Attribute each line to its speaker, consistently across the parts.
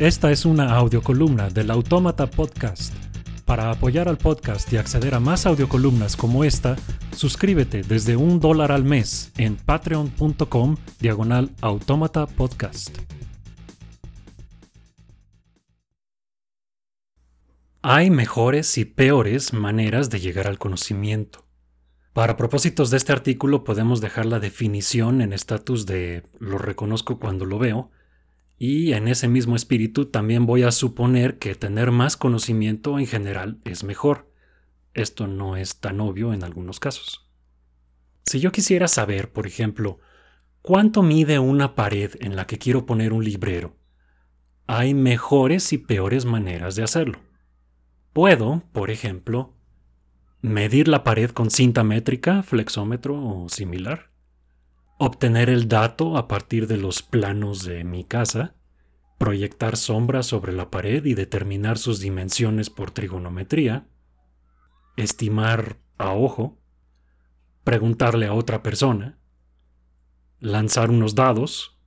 Speaker 1: Esta es una audiocolumna del Autómata Podcast. Para apoyar al podcast y acceder a más audiocolumnas como esta, suscríbete desde un dólar al mes en patreon.com diagonal autómata podcast. Hay mejores y peores maneras de llegar al conocimiento. Para propósitos de este artículo podemos dejar la definición en estatus de lo reconozco cuando lo veo, y en ese mismo espíritu también voy a suponer que tener más conocimiento en general es mejor. Esto no es tan obvio en algunos casos. Si yo quisiera saber, por ejemplo, cuánto mide una pared en la que quiero poner un librero, hay mejores y peores maneras de hacerlo. Puedo, por ejemplo, medir la pared con cinta métrica, flexómetro o similar obtener el dato a partir de los planos de mi casa, proyectar sombras sobre la pared y determinar sus dimensiones por trigonometría, estimar a ojo, preguntarle a otra persona, lanzar unos dados,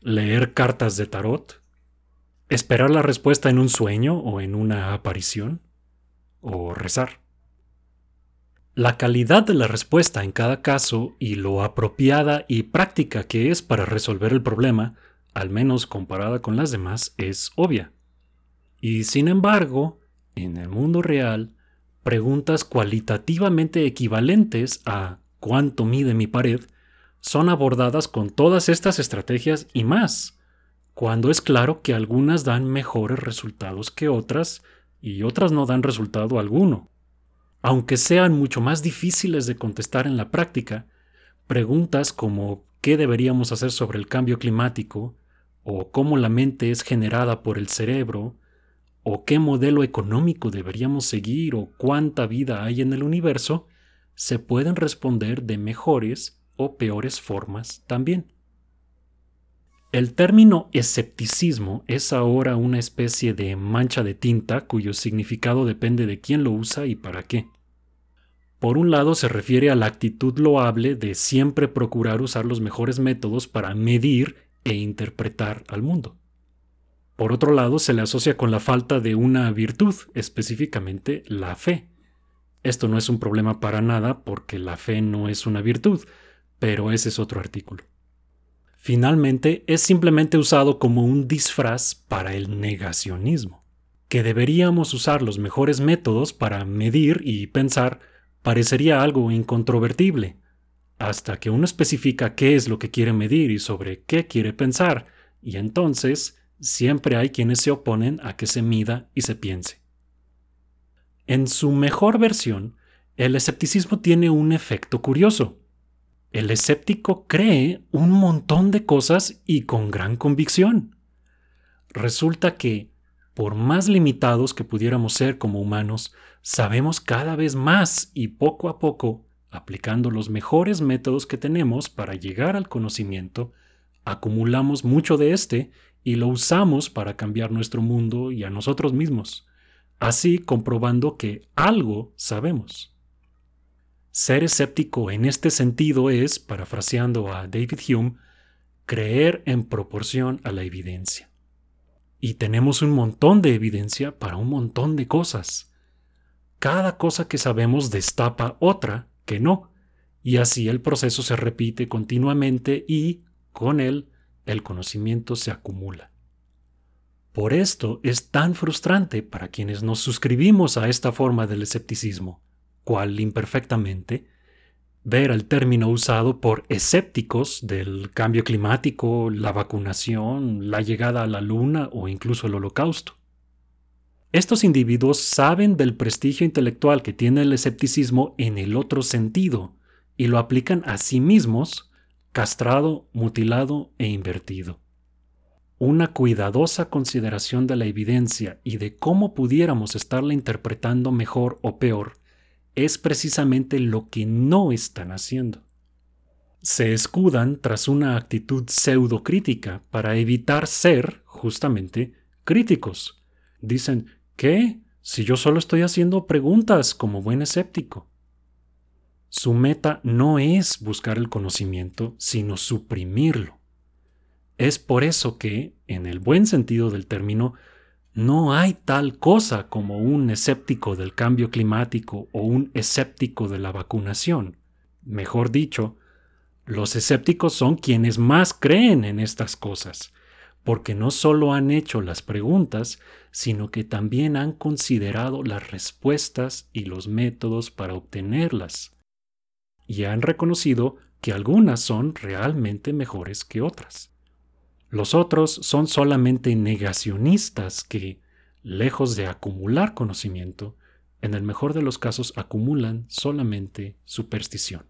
Speaker 1: leer cartas de tarot, esperar la respuesta en un sueño o en una aparición, o rezar. La calidad de la respuesta en cada caso y lo apropiada y práctica que es para resolver el problema, al menos comparada con las demás, es obvia. Y sin embargo, en el mundo real, preguntas cualitativamente equivalentes a ¿cuánto mide mi pared? son abordadas con todas estas estrategias y más, cuando es claro que algunas dan mejores resultados que otras y otras no dan resultado alguno. Aunque sean mucho más difíciles de contestar en la práctica, preguntas como ¿qué deberíamos hacer sobre el cambio climático? o cómo la mente es generada por el cerebro, o qué modelo económico deberíamos seguir o cuánta vida hay en el universo, se pueden responder de mejores o peores formas también. El término escepticismo es ahora una especie de mancha de tinta cuyo significado depende de quién lo usa y para qué. Por un lado se refiere a la actitud loable de siempre procurar usar los mejores métodos para medir e interpretar al mundo. Por otro lado se le asocia con la falta de una virtud, específicamente la fe. Esto no es un problema para nada porque la fe no es una virtud, pero ese es otro artículo. Finalmente, es simplemente usado como un disfraz para el negacionismo, que deberíamos usar los mejores métodos para medir y pensar parecería algo incontrovertible, hasta que uno especifica qué es lo que quiere medir y sobre qué quiere pensar, y entonces siempre hay quienes se oponen a que se mida y se piense. En su mejor versión, el escepticismo tiene un efecto curioso. El escéptico cree un montón de cosas y con gran convicción. Resulta que, por más limitados que pudiéramos ser como humanos, sabemos cada vez más y poco a poco, aplicando los mejores métodos que tenemos para llegar al conocimiento, acumulamos mucho de este y lo usamos para cambiar nuestro mundo y a nosotros mismos, así comprobando que algo sabemos. Ser escéptico en este sentido es, parafraseando a David Hume, creer en proporción a la evidencia. Y tenemos un montón de evidencia para un montón de cosas. Cada cosa que sabemos destapa otra que no, y así el proceso se repite continuamente y, con él, el conocimiento se acumula. Por esto es tan frustrante para quienes nos suscribimos a esta forma del escepticismo cual imperfectamente, ver el término usado por escépticos del cambio climático, la vacunación, la llegada a la luna o incluso el holocausto. Estos individuos saben del prestigio intelectual que tiene el escepticismo en el otro sentido y lo aplican a sí mismos, castrado, mutilado e invertido. Una cuidadosa consideración de la evidencia y de cómo pudiéramos estarla interpretando mejor o peor es precisamente lo que no están haciendo. Se escudan tras una actitud pseudocrítica para evitar ser, justamente, críticos. Dicen, ¿qué? Si yo solo estoy haciendo preguntas como buen escéptico. Su meta no es buscar el conocimiento, sino suprimirlo. Es por eso que, en el buen sentido del término, no hay tal cosa como un escéptico del cambio climático o un escéptico de la vacunación. Mejor dicho, los escépticos son quienes más creen en estas cosas, porque no solo han hecho las preguntas, sino que también han considerado las respuestas y los métodos para obtenerlas, y han reconocido que algunas son realmente mejores que otras. Los otros son solamente negacionistas que, lejos de acumular conocimiento, en el mejor de los casos acumulan solamente superstición.